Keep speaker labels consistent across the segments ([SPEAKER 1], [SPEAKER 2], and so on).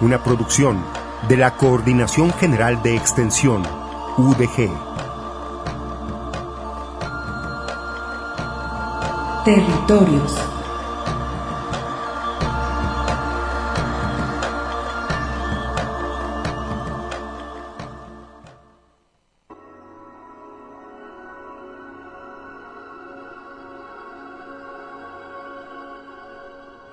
[SPEAKER 1] Una producción de la Coordinación General de Extensión, UDG.
[SPEAKER 2] Territorios.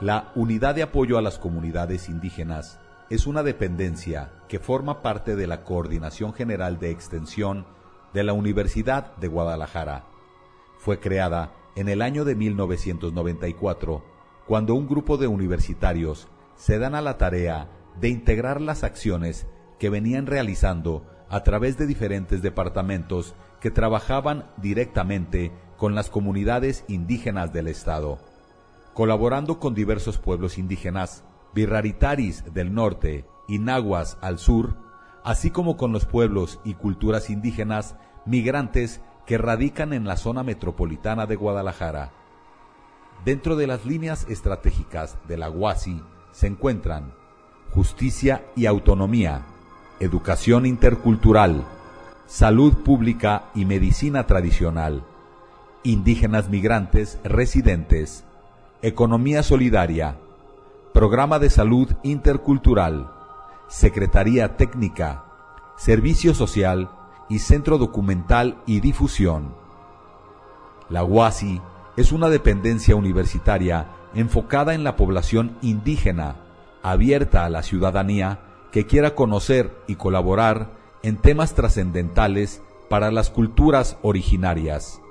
[SPEAKER 3] La Unidad de Apoyo a las Comunidades Indígenas es una dependencia que forma parte de la Coordinación General de Extensión de la Universidad de Guadalajara. Fue creada en el año de 1994, cuando un grupo de universitarios se dan a la tarea de integrar las acciones que venían realizando a través de diferentes departamentos que trabajaban directamente con las comunidades indígenas del Estado colaborando con diversos pueblos indígenas, birraritaris del norte y nahuas al sur, así como con los pueblos y culturas indígenas migrantes que radican en la zona metropolitana de Guadalajara. Dentro de las líneas estratégicas de la UASI se encuentran justicia y autonomía, educación intercultural, salud pública y medicina tradicional, indígenas migrantes residentes, Economía Solidaria, Programa de Salud Intercultural, Secretaría Técnica, Servicio Social y Centro Documental y Difusión. La UASI es una dependencia universitaria enfocada en la población indígena, abierta a la ciudadanía que quiera conocer y colaborar en temas trascendentales para las culturas originarias.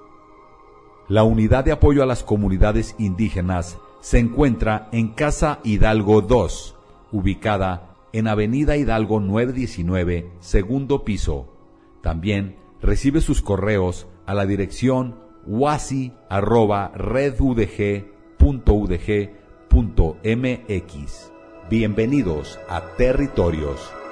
[SPEAKER 3] La unidad de apoyo a las comunidades indígenas se encuentra en Casa Hidalgo 2, ubicada en Avenida Hidalgo 919, segundo piso. También recibe sus correos a la dirección wasi.redudg.udg.mx. Bienvenidos a Territorios.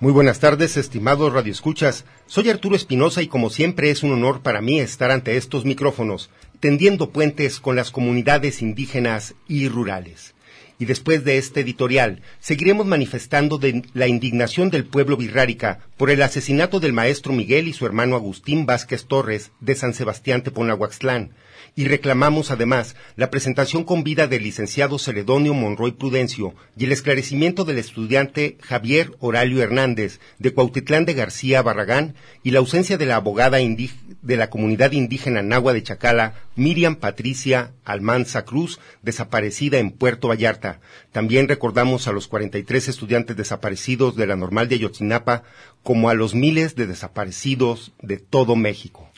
[SPEAKER 1] Muy buenas tardes, estimados radioescuchas. Soy Arturo Espinosa y como siempre es un honor para mí estar ante estos micrófonos, tendiendo puentes con las comunidades indígenas y rurales. Y después de este editorial, seguiremos manifestando la indignación del pueblo birrárica por el asesinato del maestro Miguel y su hermano Agustín Vázquez Torres de San Sebastián Teponahuaxtlán, y reclamamos además la presentación con vida del licenciado Celedonio Monroy Prudencio y el esclarecimiento del estudiante Javier Oralio Hernández de Cuautitlán de García Barragán y la ausencia de la abogada de la comunidad indígena Nahua de Chacala, Miriam Patricia Almanza Cruz, desaparecida en Puerto Vallarta. También recordamos a los 43 estudiantes desaparecidos de la normal de Ayotzinapa como a los miles de desaparecidos de todo México.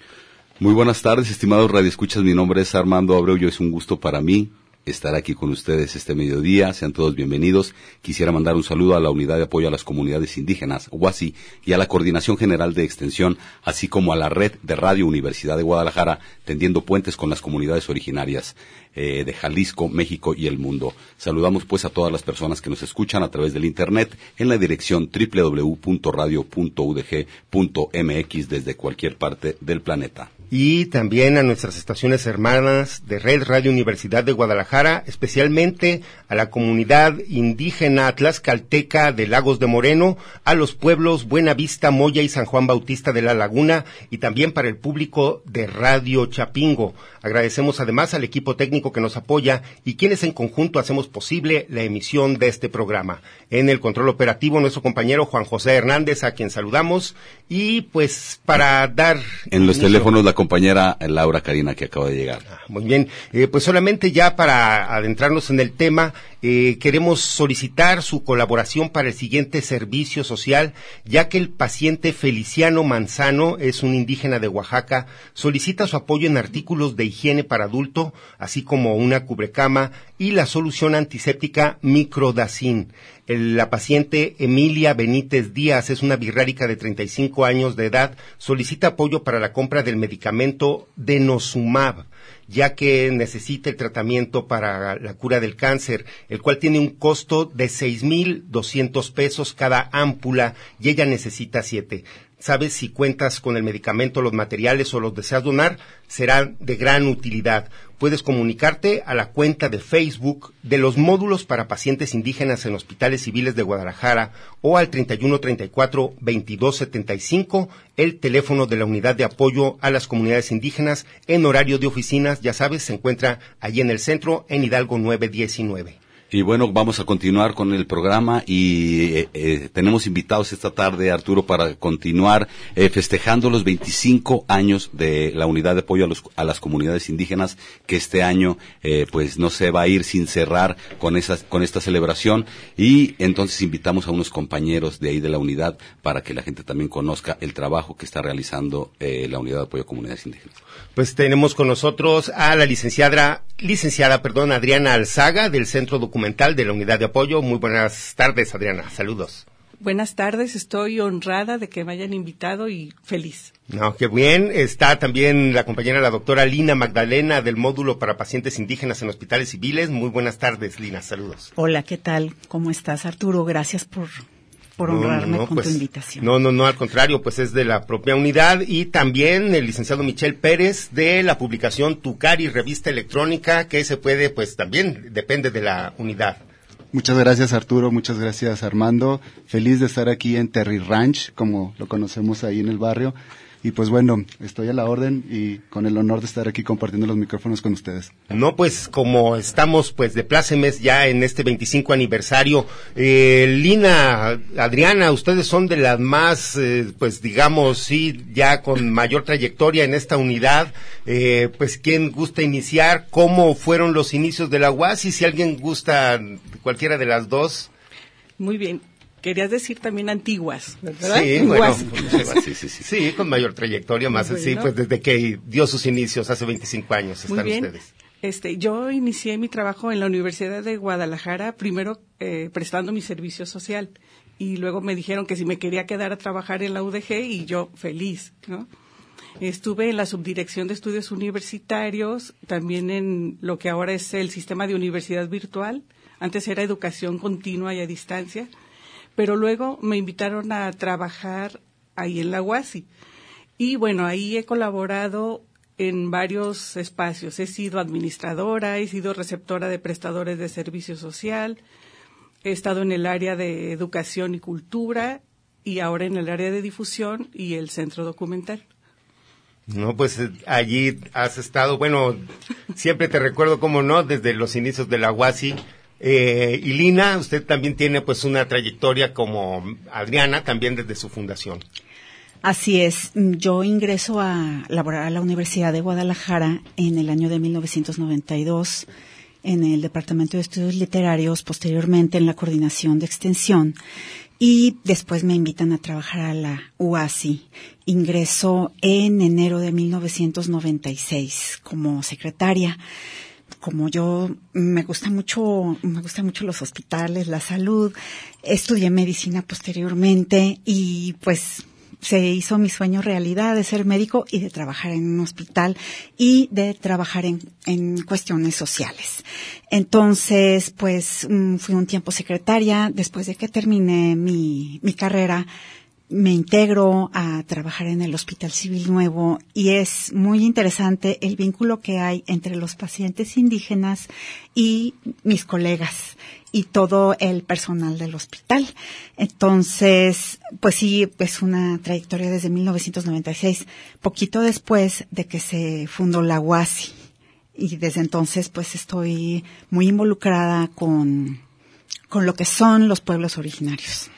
[SPEAKER 4] Muy buenas tardes, estimados radioescuchas. Mi nombre es Armando Abreu. es un gusto para mí estar aquí con ustedes este mediodía. Sean todos bienvenidos. Quisiera mandar un saludo a la Unidad de Apoyo a las Comunidades Indígenas, UASI, y a la Coordinación General de Extensión, así como a la Red de Radio Universidad de Guadalajara, tendiendo puentes con las comunidades originarias eh, de Jalisco, México y el mundo. Saludamos pues a todas las personas que nos escuchan a través del Internet en la dirección www.radio.udg.mx desde cualquier parte del planeta.
[SPEAKER 1] Y también a nuestras estaciones hermanas de Red Radio Universidad de Guadalajara, especialmente a la comunidad indígena tlaxcalteca de Lagos de Moreno, a los pueblos Buenavista, Moya y San Juan Bautista de la Laguna y también para el público de Radio Chapingo. Agradecemos además al equipo técnico que nos apoya y quienes en conjunto hacemos posible la emisión de este programa. En el control operativo, nuestro compañero Juan José Hernández, a quien saludamos, y pues para dar...
[SPEAKER 4] En los teléfonos la compañera Laura Karina que acaba de llegar.
[SPEAKER 1] Ah, muy bien, eh, pues solamente ya para adentrarnos en el tema, eh, queremos solicitar su colaboración para el siguiente servicio social, ya que el paciente Feliciano Manzano es un indígena de Oaxaca, solicita su apoyo en artículos de higiene para adulto, así como una cubrecama y la solución antiséptica Microdacin. La paciente Emilia Benítez Díaz es una birrárica de 35 años de edad, solicita apoyo para la compra del medicamento Denosumab ya que necesita el tratamiento para la cura del cáncer, el cual tiene un costo de seis mil doscientos pesos cada ámpula y ella necesita siete. ¿Sabes si cuentas con el medicamento, los materiales o los deseas donar? Será de gran utilidad. Puedes comunicarte a la cuenta de Facebook de los módulos para pacientes indígenas en hospitales civiles de Guadalajara o al 3134 2275, el teléfono de la unidad de apoyo a las comunidades indígenas en horario de oficinas, ya sabes, se encuentra allí en el centro en Hidalgo 919.
[SPEAKER 4] Y bueno, vamos a continuar con el programa y eh, eh, tenemos invitados esta tarde, Arturo, para continuar eh, festejando los 25 años de la unidad de apoyo a, los, a las comunidades indígenas, que este año pues no se va a ir sin cerrar con, esas, con esta celebración. Y entonces invitamos a unos compañeros de ahí de la unidad para que la gente también conozca el trabajo que está realizando la unidad de apoyo a comunidades indígenas.
[SPEAKER 1] Pues tenemos con nosotros a la licenciada, licenciada, perdón, Adriana Alzaga del Centro Documental de la Unidad de Apoyo. Muy buenas tardes, Adriana. Saludos.
[SPEAKER 5] Buenas tardes, estoy honrada de que me hayan invitado y feliz.
[SPEAKER 1] No, qué bien. Está también la compañera, la doctora Lina Magdalena del módulo para pacientes indígenas en hospitales civiles. Muy buenas tardes, Lina. Saludos.
[SPEAKER 6] Hola, ¿qué tal? ¿Cómo estás, Arturo? Gracias por por honrarme con tu
[SPEAKER 1] pues,
[SPEAKER 6] invitación.
[SPEAKER 1] No, no, no, al contrario, pues es de la propia unidad y también el licenciado Michel Pérez de la publicación Tucari, revista electrónica, que se puede, pues también depende de la unidad.
[SPEAKER 7] Muchas gracias Arturo, muchas gracias Armando. Feliz de estar aquí en Terry Ranch, como lo conocemos ahí en el barrio. Y pues bueno, estoy a la orden y con el honor de estar aquí compartiendo los micrófonos con ustedes.
[SPEAKER 1] No, pues como estamos pues de plácemes ya en este 25 aniversario, eh, Lina, Adriana, ustedes son de las más, eh, pues digamos, sí, ya con mayor trayectoria en esta unidad. Eh, pues, ¿quién gusta iniciar? ¿Cómo fueron los inicios de la UAS? Y si alguien gusta cualquiera de las dos.
[SPEAKER 5] Muy bien querías decir también antiguas, ¿verdad?
[SPEAKER 1] Sí, bueno, sí, sí, sí, sí, con mayor trayectoria, más así, pues desde que dio sus inicios hace 25 años están
[SPEAKER 5] Muy bien.
[SPEAKER 1] ustedes.
[SPEAKER 5] Este, yo inicié mi trabajo en la Universidad de Guadalajara, primero eh, prestando mi servicio social y luego me dijeron que si me quería quedar a trabajar en la UDG y yo feliz, ¿no? Estuve en la subdirección de estudios universitarios, también en lo que ahora es el sistema de universidad virtual. Antes era educación continua y a distancia pero luego me invitaron a trabajar ahí en la UASI. Y bueno, ahí he colaborado en varios espacios. He sido administradora, he sido receptora de prestadores de servicio social, he estado en el área de educación y cultura y ahora en el área de difusión y el centro documental.
[SPEAKER 1] No, pues eh, allí has estado, bueno, siempre te recuerdo, como no, desde los inicios de la UASI, eh, y Lina, usted también tiene pues una trayectoria como Adriana, también desde su fundación.
[SPEAKER 6] Así es, yo ingreso a laborar a la Universidad de Guadalajara en el año de 1992 en el Departamento de Estudios Literarios, posteriormente en la Coordinación de Extensión y después me invitan a trabajar a la UASI. Ingreso en enero de 1996 como secretaria como yo me gusta mucho, me gustan mucho los hospitales, la salud, estudié medicina posteriormente y pues se hizo mi sueño realidad de ser médico y de trabajar en un hospital y de trabajar en, en cuestiones sociales. Entonces, pues mm, fui un tiempo secretaria. Después de que terminé mi, mi carrera, me integro a trabajar en el Hospital Civil Nuevo y es muy interesante el vínculo que hay entre los pacientes indígenas y mis colegas y todo el personal del hospital. Entonces, pues sí, es una trayectoria desde 1996, poquito después de que se fundó la UASI. Y desde entonces, pues estoy muy involucrada con, con lo que son los pueblos originarios.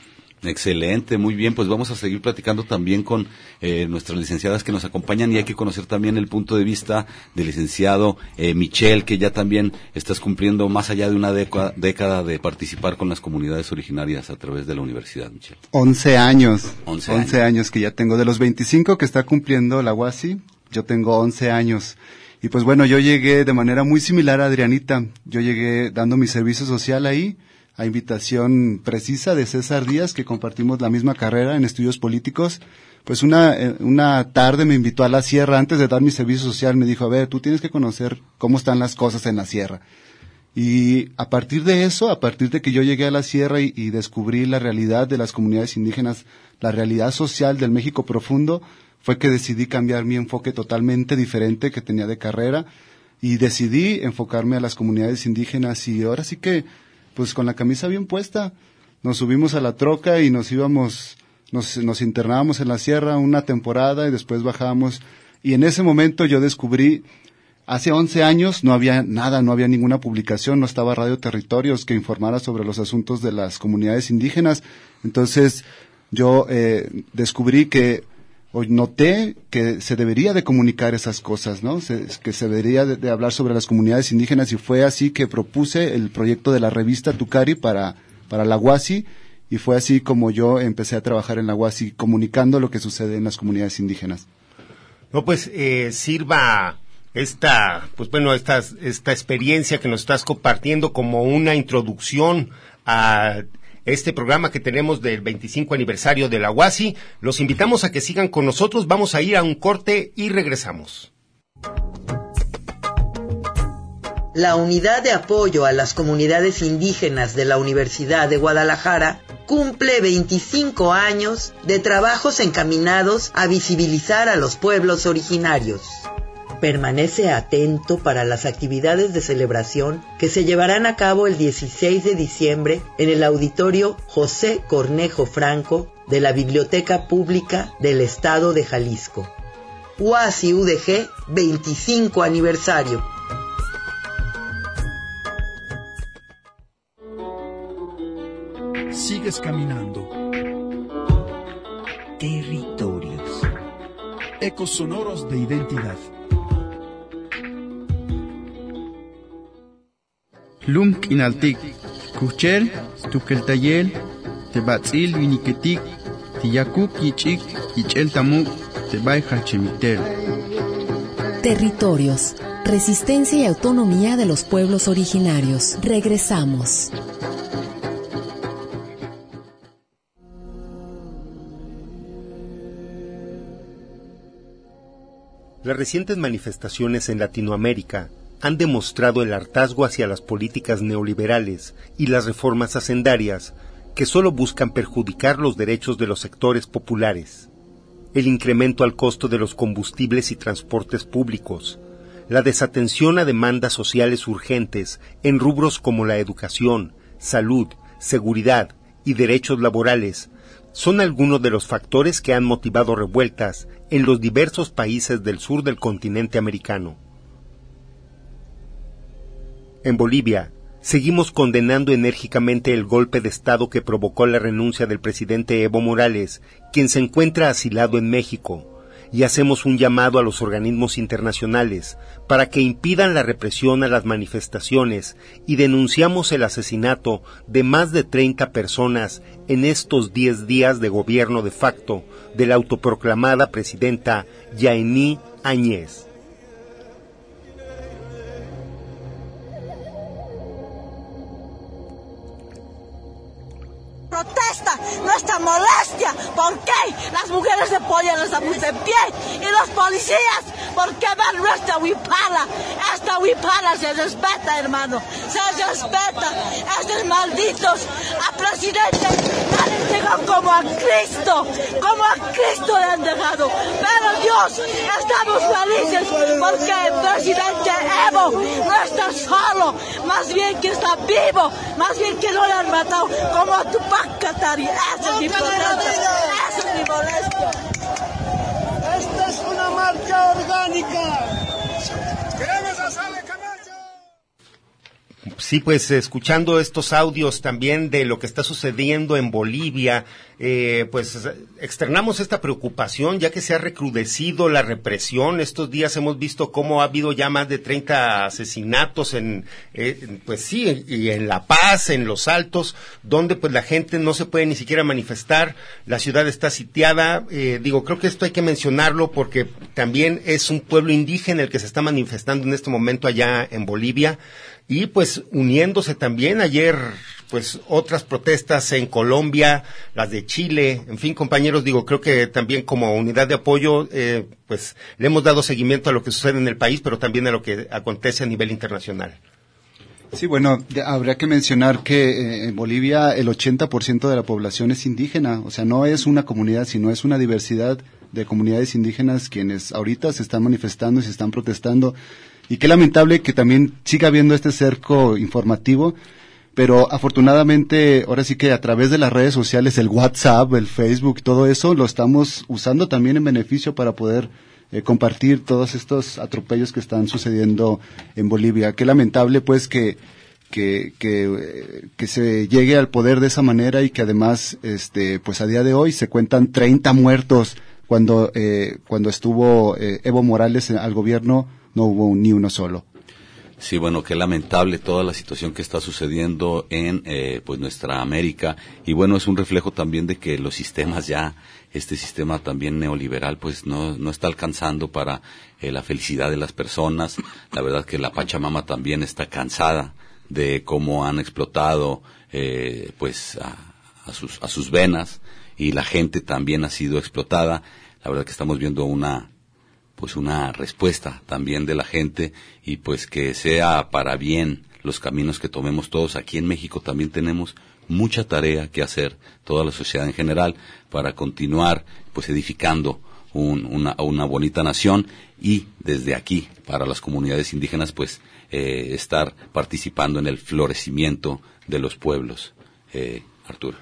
[SPEAKER 4] Excelente, muy bien. Pues vamos a seguir platicando también con eh, nuestras licenciadas que nos acompañan y hay que conocer también el punto de vista del licenciado eh, Michel, que ya también estás cumpliendo más allá de una década de participar con las comunidades originarias a través de la universidad, Michel.
[SPEAKER 7] Once años. Once, años. que ya tengo. De los 25 que está cumpliendo la UASI, yo tengo once años. Y pues bueno, yo llegué de manera muy similar a Adrianita. Yo llegué dando mi servicio social ahí a invitación precisa de César Díaz, que compartimos la misma carrera en estudios políticos. Pues una, eh, una tarde me invitó a la sierra, antes de dar mi servicio social, me dijo, a ver, tú tienes que conocer cómo están las cosas en la sierra. Y a partir de eso, a partir de que yo llegué a la sierra y, y descubrí la realidad de las comunidades indígenas, la realidad social del México profundo, fue que decidí cambiar mi enfoque totalmente diferente que tenía de carrera y decidí enfocarme a las comunidades indígenas y ahora sí que pues con la camisa bien puesta. Nos subimos a la troca y nos íbamos, nos, nos internábamos en la sierra una temporada y después bajábamos. Y en ese momento yo descubrí, hace 11 años no había nada, no había ninguna publicación, no estaba Radio Territorios que informara sobre los asuntos de las comunidades indígenas. Entonces yo eh, descubrí que Hoy noté que se debería de comunicar esas cosas, ¿no? que se debería de, hablar sobre las comunidades indígenas y fue así que propuse el proyecto de la revista Tucari para, para la UASI y fue así como yo empecé a trabajar en la UASI comunicando lo que sucede en las comunidades indígenas.
[SPEAKER 1] No, pues eh, sirva esta, pues bueno, esta, esta experiencia que nos estás compartiendo como una introducción a este programa que tenemos del 25 aniversario de la UASI. Los invitamos a que sigan con nosotros. Vamos a ir a un corte y regresamos.
[SPEAKER 8] La Unidad de Apoyo a las Comunidades Indígenas de la Universidad de Guadalajara cumple 25 años de trabajos encaminados a visibilizar a los pueblos originarios permanece atento para las actividades de celebración que se llevarán a cabo el 16 de diciembre en el auditorio José Cornejo Franco de la Biblioteca Pública del Estado de Jalisco. UASI UDG 25 aniversario.
[SPEAKER 9] Sigues caminando.
[SPEAKER 2] Territorios.
[SPEAKER 9] Ecos sonoros de identidad.
[SPEAKER 10] Lum k'inaltik kuchel tukeltayel tebatz'il winiketik tiyakuk yich'ik yich'el tamuk tebay jachemitel
[SPEAKER 11] Territorios, resistencia y autonomía de los pueblos originarios. Regresamos.
[SPEAKER 1] Las recientes manifestaciones en Latinoamérica han demostrado el hartazgo hacia las políticas neoliberales y las reformas hacendarias que solo buscan perjudicar los derechos de los sectores populares. El incremento al costo de los combustibles y transportes públicos, la desatención a demandas sociales urgentes en rubros como la educación, salud, seguridad y derechos laborales son algunos de los factores que han motivado revueltas en los diversos países del sur del continente americano. En Bolivia, seguimos condenando enérgicamente el golpe de Estado que provocó la renuncia del presidente Evo Morales, quien se encuentra asilado en México, y hacemos un llamado a los organismos internacionales para que impidan la represión a las manifestaciones y denunciamos el asesinato de más de 30 personas en estos 10 días de gobierno de facto de la autoproclamada presidenta Yaení Añez.
[SPEAKER 12] Protesta, nuestra molestia. ¿Por qué las mujeres de polla no estamos de pie y los policías porque va nuestra huipala. Esta huipala se respeta, hermano. Se respeta. Estos malditos a presidente han entregado como a Cristo, como a Cristo le han dejado. Pero Dios, estamos felices porque el presidente Evo no está solo, más bien que está vivo, más bien que no le han matado como a Tupac Katari. Esa es mi protesta, esa es.
[SPEAKER 1] Sí, pues escuchando estos audios también de lo que está sucediendo en Bolivia, eh, pues externamos esta preocupación ya que se ha recrudecido la represión. Estos días hemos visto cómo ha habido ya más de 30 asesinatos en, eh, pues sí, y en La Paz, en Los Altos, donde pues la gente no se puede ni siquiera manifestar, la ciudad está sitiada. Eh, digo, creo que esto hay que mencionarlo porque también es un pueblo indígena el que se está manifestando en este momento allá en Bolivia y pues uniéndose también ayer pues otras protestas en Colombia, las de Chile, en fin, compañeros, digo, creo que también como unidad de apoyo, eh, pues le hemos dado seguimiento a lo que sucede en el país, pero también a lo que acontece a nivel internacional.
[SPEAKER 7] Sí, bueno, habría que mencionar que eh, en Bolivia el 80% de la población es indígena, o sea, no es una comunidad, sino es una diversidad de comunidades indígenas quienes ahorita se están manifestando y se están protestando. Y qué lamentable que también siga habiendo este cerco informativo, pero afortunadamente ahora sí que a través de las redes sociales, el WhatsApp, el Facebook, todo eso lo estamos usando también en beneficio para poder eh, compartir todos estos atropellos que están sucediendo en Bolivia. Qué lamentable pues que que, que, eh, que se llegue al poder de esa manera y que además este pues a día de hoy se cuentan 30 muertos cuando eh, cuando estuvo eh, Evo Morales al gobierno no hubo ni uno solo.
[SPEAKER 4] Sí, bueno, qué lamentable toda la situación que está sucediendo en eh, pues nuestra América y bueno, es un reflejo también de que los sistemas ya, este sistema también neoliberal pues no, no está alcanzando para eh, la felicidad de las personas. La verdad que la Pachamama también está cansada de cómo han explotado eh, pues a, a, sus, a sus venas y la gente también ha sido explotada. La verdad que estamos viendo una pues una respuesta también de la gente y pues que sea para bien los caminos que tomemos todos. Aquí en México también tenemos mucha tarea que hacer, toda la sociedad en general, para continuar pues edificando un, una, una, bonita nación y desde aquí, para las comunidades indígenas, pues eh, estar participando en el florecimiento de los pueblos. Eh,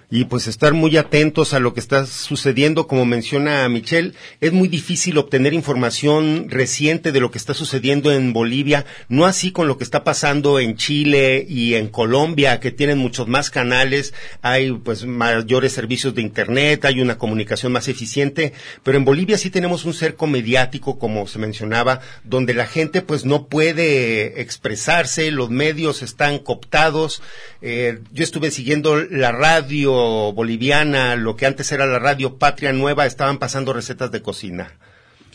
[SPEAKER 1] Y pues estar muy atentos a lo que está sucediendo, como menciona Michelle, es muy difícil obtener información reciente de lo que está sucediendo en Bolivia, no así con lo que está pasando en Chile y en Colombia, que tienen muchos más canales, hay pues mayores servicios de internet, hay una comunicación más eficiente, pero en Bolivia sí tenemos un cerco mediático, como se mencionaba, donde la gente pues no puede expresarse, los medios están cooptados. Eh, yo estuve siguiendo la radio radio boliviana, lo que antes era la radio Patria Nueva, estaban pasando recetas de cocina.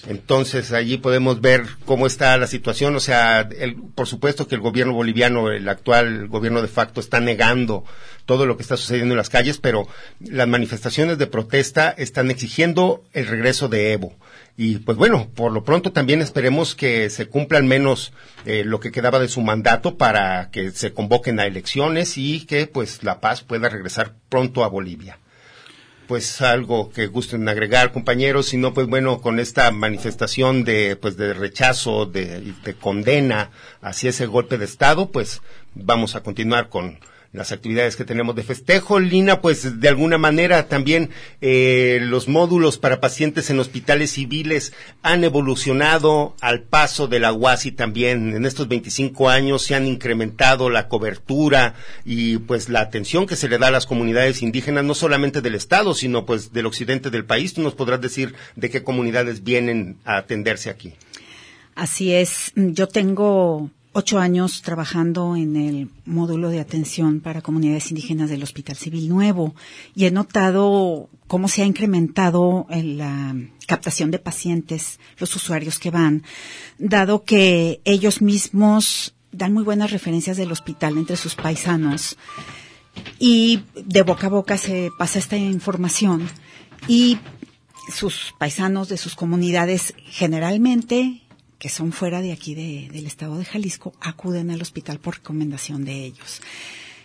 [SPEAKER 1] Entonces allí podemos ver cómo está la situación. O sea, el, por supuesto que el gobierno boliviano, el actual gobierno de facto, está negando todo lo que está sucediendo en las calles, pero las manifestaciones de protesta están exigiendo el regreso de Evo. Y pues bueno, por lo pronto también esperemos que se cumpla al menos eh, lo que quedaba de su mandato para que se convoquen a elecciones y que pues la paz pueda regresar pronto a Bolivia. Pues algo que gusten agregar compañeros, si no pues bueno con esta manifestación de pues de rechazo, de, de condena hacia ese golpe de estado, pues vamos a continuar con las actividades que tenemos de festejo. Lina, pues de alguna manera también eh, los módulos para pacientes en hospitales civiles han evolucionado al paso de la UASI también. En estos 25 años se han incrementado la cobertura y pues la atención que se le da a las comunidades indígenas, no solamente del Estado, sino pues del occidente del país. Tú nos podrás decir de qué comunidades vienen a atenderse aquí.
[SPEAKER 6] Así es. Yo tengo ocho años trabajando en el módulo de atención para comunidades indígenas del Hospital Civil Nuevo y he notado cómo se ha incrementado la captación de pacientes, los usuarios que van, dado que ellos mismos dan muy buenas referencias del hospital entre sus paisanos y de boca a boca se pasa esta información y sus paisanos de sus comunidades generalmente que son fuera de aquí del estado de Jalisco acuden al hospital por recomendación de ellos.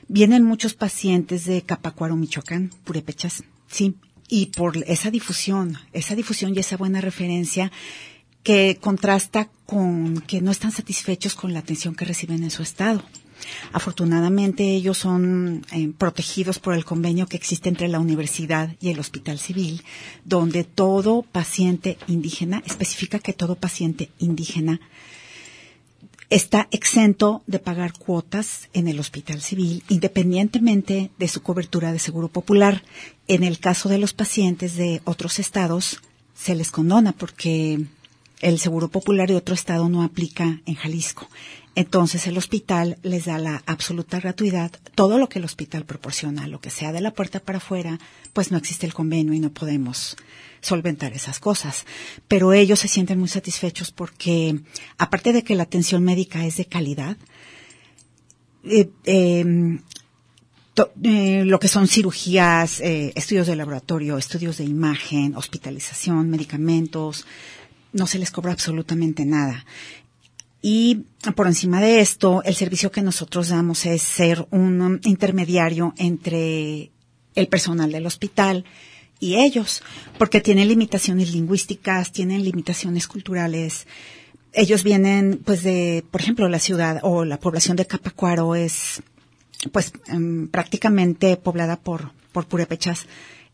[SPEAKER 6] Vienen muchos pacientes de Capacuaro, Michoacán, Purepechas, sí, y por esa difusión, esa difusión y esa buena referencia que contrasta con que no están satisfechos con la atención que reciben en su estado. Afortunadamente ellos son eh, protegidos por el convenio que existe entre la universidad y el hospital civil, donde todo paciente indígena, especifica que todo paciente indígena está exento de pagar cuotas en el hospital civil, independientemente de su cobertura de seguro popular. En el caso de los pacientes de otros estados, se les condona porque el seguro popular de otro estado no aplica en Jalisco. Entonces el hospital les da la absoluta gratuidad, todo lo que el hospital proporciona, lo que sea de la puerta para afuera, pues no existe el convenio y no podemos solventar esas cosas. Pero ellos se sienten muy satisfechos porque, aparte de que la atención médica es de calidad, eh, em, eh, lo que son cirugías, eh, estudios de laboratorio, estudios de imagen, hospitalización, medicamentos, no se les cobra absolutamente nada. Y por encima de esto, el servicio que nosotros damos es ser un intermediario entre el personal del hospital y ellos, porque tienen limitaciones lingüísticas, tienen limitaciones culturales. Ellos vienen, pues, de, por ejemplo, la ciudad o la población de Capacuaro es, pues, em, prácticamente poblada por, por purépechas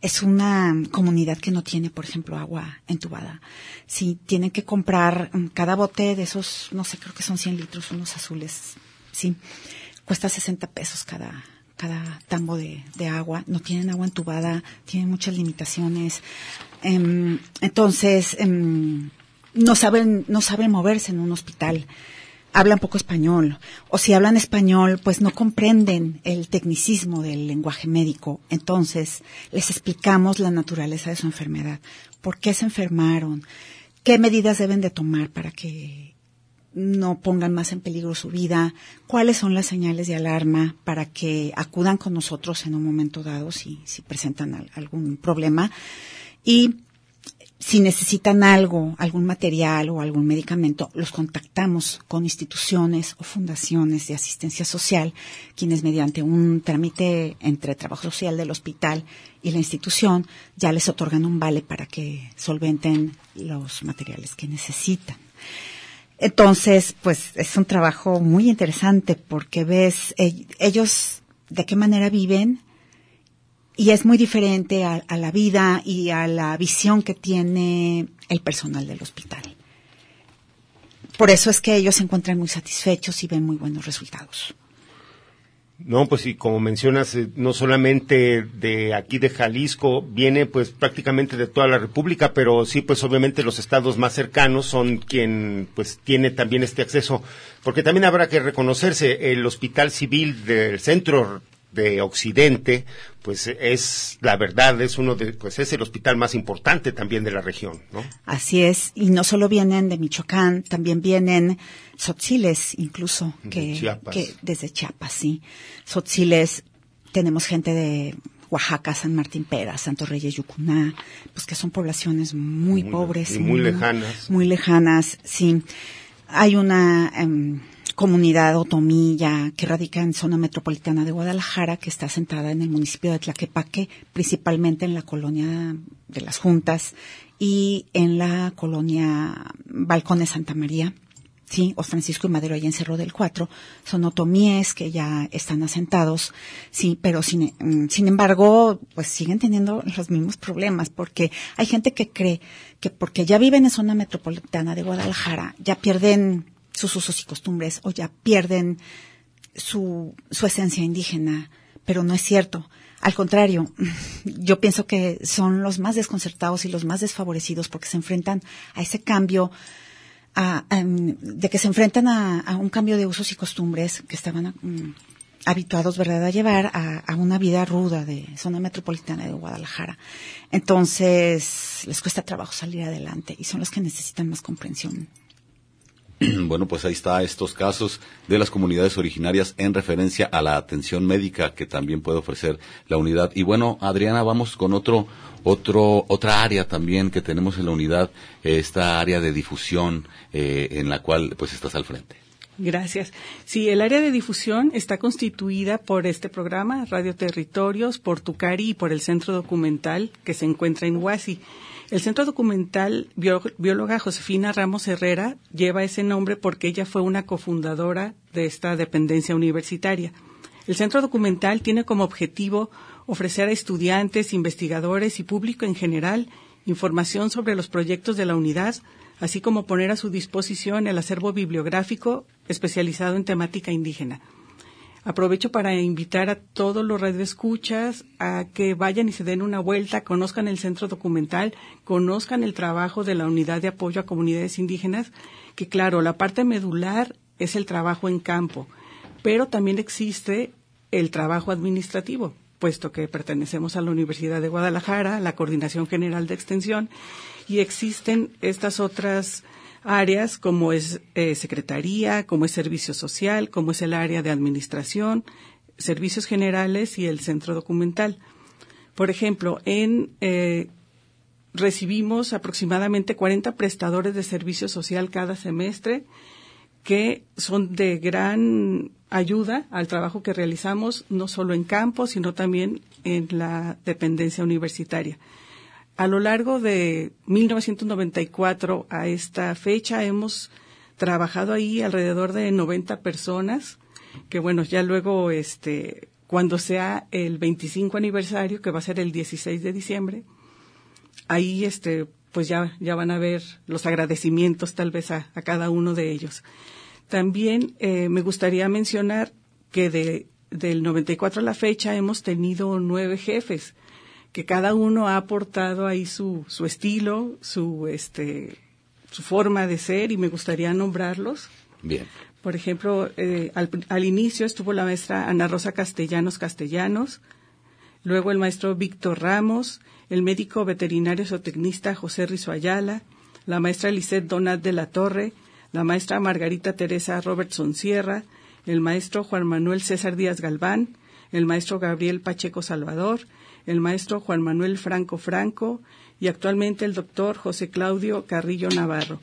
[SPEAKER 6] es una comunidad que no tiene, por ejemplo, agua entubada. Sí, tienen que comprar mm, cada bote de esos, no sé, creo que son 100 litros, unos azules, sí, cuesta 60 pesos cada, cada tambo de, agua. No tienen agua entubada, tienen muchas limitaciones. Em, entonces, em, no saben, no saben moverse en un hospital hablan poco español, o si hablan español, pues no comprenden el tecnicismo del lenguaje médico. Entonces, les explicamos la naturaleza de su enfermedad, por qué se enfermaron, qué medidas deben de tomar para que no pongan más en peligro su vida, cuáles son las señales de alarma para que acudan con nosotros en un momento dado si, si presentan algún problema y si necesitan algo, algún material o algún medicamento, los contactamos con instituciones o fundaciones de asistencia social, quienes mediante un trámite entre trabajo social del hospital y la institución ya les otorgan un vale para que solventen los materiales que necesitan. Entonces, pues es un trabajo muy interesante porque ves eh, ellos de qué manera viven, y es muy diferente a, la vida y a la visión que tiene el personal del hospital. Por eso es que ellos se encuentran muy satisfechos y ven muy buenos resultados.
[SPEAKER 1] No, pues y como mencionas, eh, no solamente de aquí de Jalisco, viene pues prácticamente de toda la República, pero sí pues obviamente los estados más cercanos son quien pues tiene también este acceso, porque también habrá que reconocerse, el Hospital Civil del Centro de Occidente, pues es la verdad es uno de pues es el hospital más importante también de la región, ¿no?
[SPEAKER 6] Así es, y no solo vienen de Michoacán, también vienen Sotziles incluso que, que desde Chiapas, sí. Sotziles tenemos gente de Oaxaca, San Martín Pera, Santos Reyes, Yucuná, pues que son poblaciones muy, pobres.
[SPEAKER 1] Y muy, lejanas.
[SPEAKER 6] Muy lejanas, sí. Hay una em, comunidad otomilla que radica en zona metropolitana de Guadalajara, que está sentada en el municipio de Tlaquepaque, principalmente en la colonia de las Juntas y en la colonia Balcones Santa María. Sí, o Francisco y Madero allá en Cerro del Cuatro, son otomíes que ya están asentados, sí, pero sin, mm, sin embargo, pues siguen teniendo los mismos problemas, porque hay gente que cree que porque ya viven en zona metropolitana de Guadalajara, ya pierden sus usos y costumbres o ya pierden su, su esencia indígena, pero no es cierto. Al contrario, yo pienso que son los más desconcertados y los más desfavorecidos porque se enfrentan a ese cambio, a, de que se enfrentan a, un cambio de usos y costumbres que estaban mm, habituados, ¿verdad?, a llevar a, a, una vida ruda de zona metropolitana de Guadalajara. Entonces, les cuesta trabajo salir adelante y son los que necesitan más comprensión
[SPEAKER 4] bueno, pues ahí está estos casos de las comunidades originarias en referencia a la atención médica que también puede ofrecer la unidad. Y bueno, Adriana, vamos con otro, otro, otra área también que tenemos en la unidad, eh, esta área de difusión eh, en la cual pues estás al frente.
[SPEAKER 5] Gracias. Sí, el área de difusión está constituida por este programa, Radio Territorios, por Tucari y por el Centro Documental que se encuentra en Huasi. El Centro Documental Bióloga Josefina Ramos Herrera lleva ese nombre porque ella fue una cofundadora de esta dependencia universitaria. El Centro Documental tiene como objetivo ofrecer a estudiantes, investigadores y público en general información sobre los proyectos de la unidad, así como poner a su disposición el acervo bibliográfico especializado en temática indígena. Aprovecho para invitar a todos los radioescuchas a que vayan y se den una vuelta, conozcan el centro documental, conozcan el trabajo de la unidad de apoyo a comunidades indígenas, que claro, la parte medular es el trabajo en campo, pero también existe el trabajo administrativo, puesto que pertenecemos a la Universidad de Guadalajara, la Coordinación General de Extensión, y existen estas otras áreas como es eh, Secretaría, como es Servicio Social, como es el área de Administración, Servicios Generales y el Centro Documental. Por ejemplo, eh, recibimos aproximadamente 40 prestadores de servicio social cada semestre que son de gran ayuda al trabajo que realizamos, no solo en campo, sino también en la dependencia universitaria. A lo largo de 1994 a esta fecha hemos trabajado ahí alrededor de 90 personas, que bueno, ya luego, este, cuando sea el 25 aniversario, que va a ser el 16 de diciembre, ahí, este, pues ya, ya van a ver los agradecimientos tal vez a, cada uno de ellos. También eh, me gustaría mencionar que de, del 94 a la fecha hemos tenido nueve jefes que cada uno ha aportado ahí su, su estilo, su, este, su forma de ser y me gustaría nombrarlos.
[SPEAKER 4] Bien.
[SPEAKER 5] Por ejemplo, eh, al, al, inicio estuvo la maestra Ana Rosa Castellanos Castellanos, luego el maestro Víctor Ramos, el médico veterinario zootecnista José Rizo Ayala, la maestra Lisette Donat de la Torre, la maestra Margarita Teresa Robertson Sierra, el maestro Juan Manuel César Díaz Galván, el maestro Gabriel Pacheco Salvador, el maestro Juan Manuel Franco Franco y actualmente el doctor José Claudio Carrillo Navarro.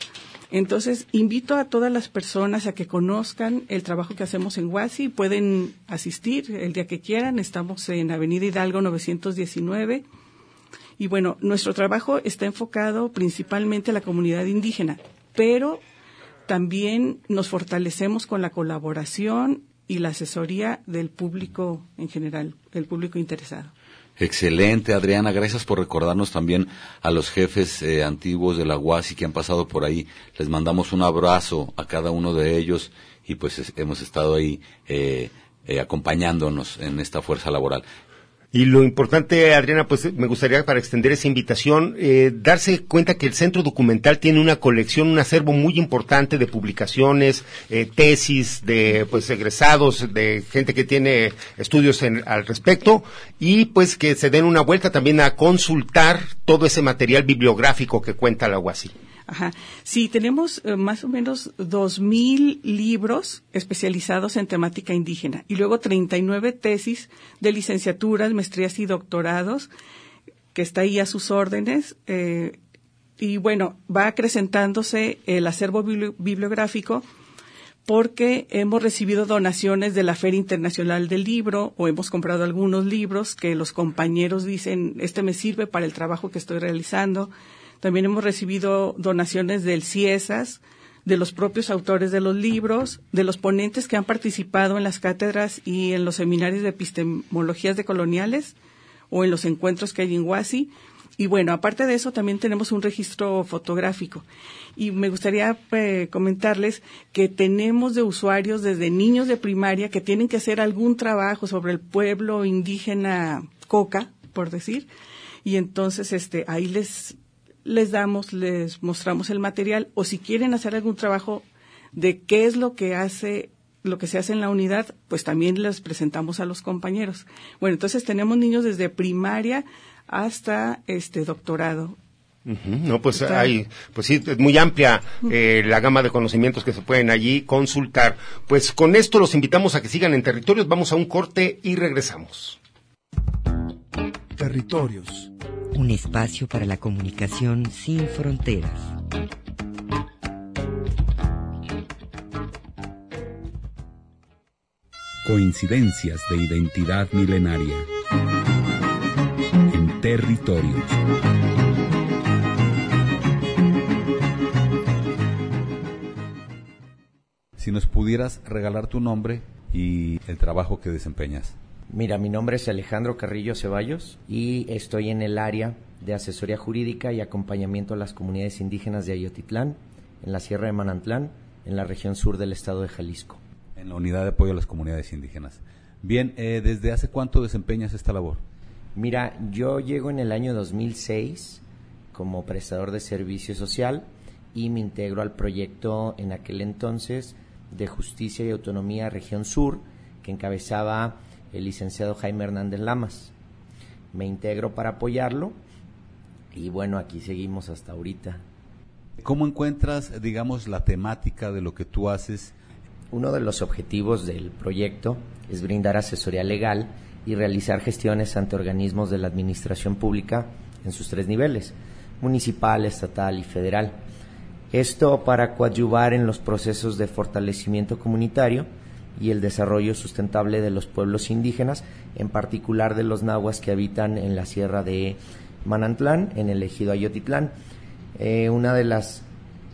[SPEAKER 5] Entonces, invito a todas las personas a que conozcan el trabajo que hacemos en Huasi. Pueden asistir el día que quieran. Estamos en Avenida Hidalgo 919. Y bueno, nuestro trabajo está enfocado principalmente a la comunidad indígena, pero también nos fortalecemos con la colaboración y la asesoría del público en general, el público interesado.
[SPEAKER 4] Excelente, Adriana. Gracias por recordarnos también a los jefes eh, antiguos de la UASI que han pasado por ahí. Les mandamos un abrazo a cada uno de ellos y pues hemos estado ahí eh, eh, acompañándonos en esta fuerza laboral.
[SPEAKER 1] Y lo importante, Adriana, pues me gustaría para extender esa invitación, eh, darse cuenta que el Centro Documental tiene una colección, un acervo muy importante de publicaciones, eh, tesis de pues egresados, de gente que tiene estudios al respecto, y pues que se den una vuelta también a consultar todo ese material bibliográfico que cuenta la UASI.
[SPEAKER 5] Ajá. Sí, tenemos eh, más o menos dos mil libros especializados en temática indígena y luego 39 tesis de licenciaturas, maestrías y doctorados que está ahí a sus órdenes. Eh, y bueno, va acrecentándose el acervo bibliográfico porque hemos recibido donaciones de la Feria Internacional del Libro o hemos comprado algunos libros que los compañeros dicen, este me sirve para el trabajo que estoy realizando también hemos recibido donaciones del CIESAS, de los propios autores de los libros, de los ponentes que han participado en las cátedras y en los seminarios de epistemologías de coloniales o en los encuentros que hay en Huasi. Y bueno, aparte de eso, también tenemos un registro fotográfico. Y me gustaría eh, comentarles que tenemos de usuarios desde niños de primaria que tienen que hacer algún trabajo sobre el pueblo indígena Coca, por decir. Y entonces, este, ahí les les damos, les mostramos el material o si quieren hacer algún trabajo de qué es lo que hace lo que se hace en la unidad, pues también les presentamos a los compañeros. Bueno, entonces tenemos niños desde primaria hasta este doctorado
[SPEAKER 1] No, pues hay, pues sí, es muy amplia eh, la gama de conocimientos que se pueden allí consultar. Pues con esto los invitamos a que sigan en territorios. Vamos a un corte y regresamos.
[SPEAKER 9] Territorios.
[SPEAKER 2] Un espacio para la comunicación sin fronteras.
[SPEAKER 3] Coincidencias de identidad milenaria. En territorios. Si nos pudieras regalar tu nombre y el trabajo que desempeñas.
[SPEAKER 13] Mira, mi nombre es Alejandro Carrillo Ceballos y estoy en el área de asesoría jurídica y acompañamiento a las comunidades indígenas de Ayotitlán, en la Sierra de Manantlán, en la región sur del estado de Jalisco.
[SPEAKER 3] En la unidad de apoyo a las comunidades indígenas. Bien, eh, ¿desde hace cuánto desempeñas esta labor?
[SPEAKER 13] Mira, yo llego en el año 2006 como prestador de servicio social y me integro al proyecto en aquel entonces de Justicia y Autonomía Región Sur, que encabezaba el licenciado Jaime Hernández Lamas. Me integro para apoyarlo y bueno, aquí seguimos hasta ahorita.
[SPEAKER 3] ¿Cómo encuentras, digamos, la temática de lo que tú haces?
[SPEAKER 13] Uno de los objetivos del proyecto es brindar asesoría legal y realizar gestiones ante organismos de la administración pública en sus tres niveles, municipal, estatal y federal esto para coadyuvar en los procesos de fortalecimiento comunitario y el desarrollo sustentable de los pueblos indígenas, en particular de los nahuas que habitan en la sierra de Manantlán, en el ejido Ayotitlán. Eh, una de las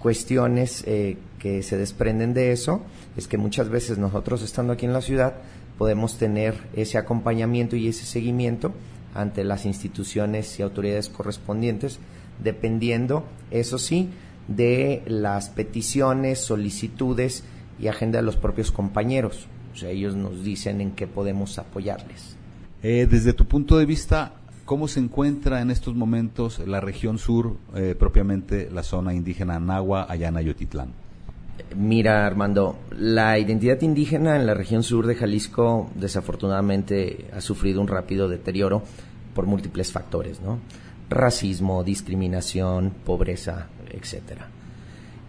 [SPEAKER 13] cuestiones eh, que se desprenden de eso es que muchas veces nosotros estando aquí en la ciudad podemos tener ese acompañamiento y ese seguimiento ante las instituciones y autoridades correspondientes, dependiendo, eso sí, de las peticiones, solicitudes y agenda de los propios compañeros. O sea, ellos nos dicen en qué podemos apoyarles.
[SPEAKER 3] Eh, desde tu punto de vista, ¿cómo se encuentra en estos momentos la región sur, eh, propiamente la zona indígena Nahua, allá en Ayotitlán?
[SPEAKER 13] Mira, Armando, la identidad indígena en la región sur de Jalisco desafortunadamente ha sufrido un rápido deterioro por múltiples factores, ¿no? Racismo, discriminación, pobreza, etcétera.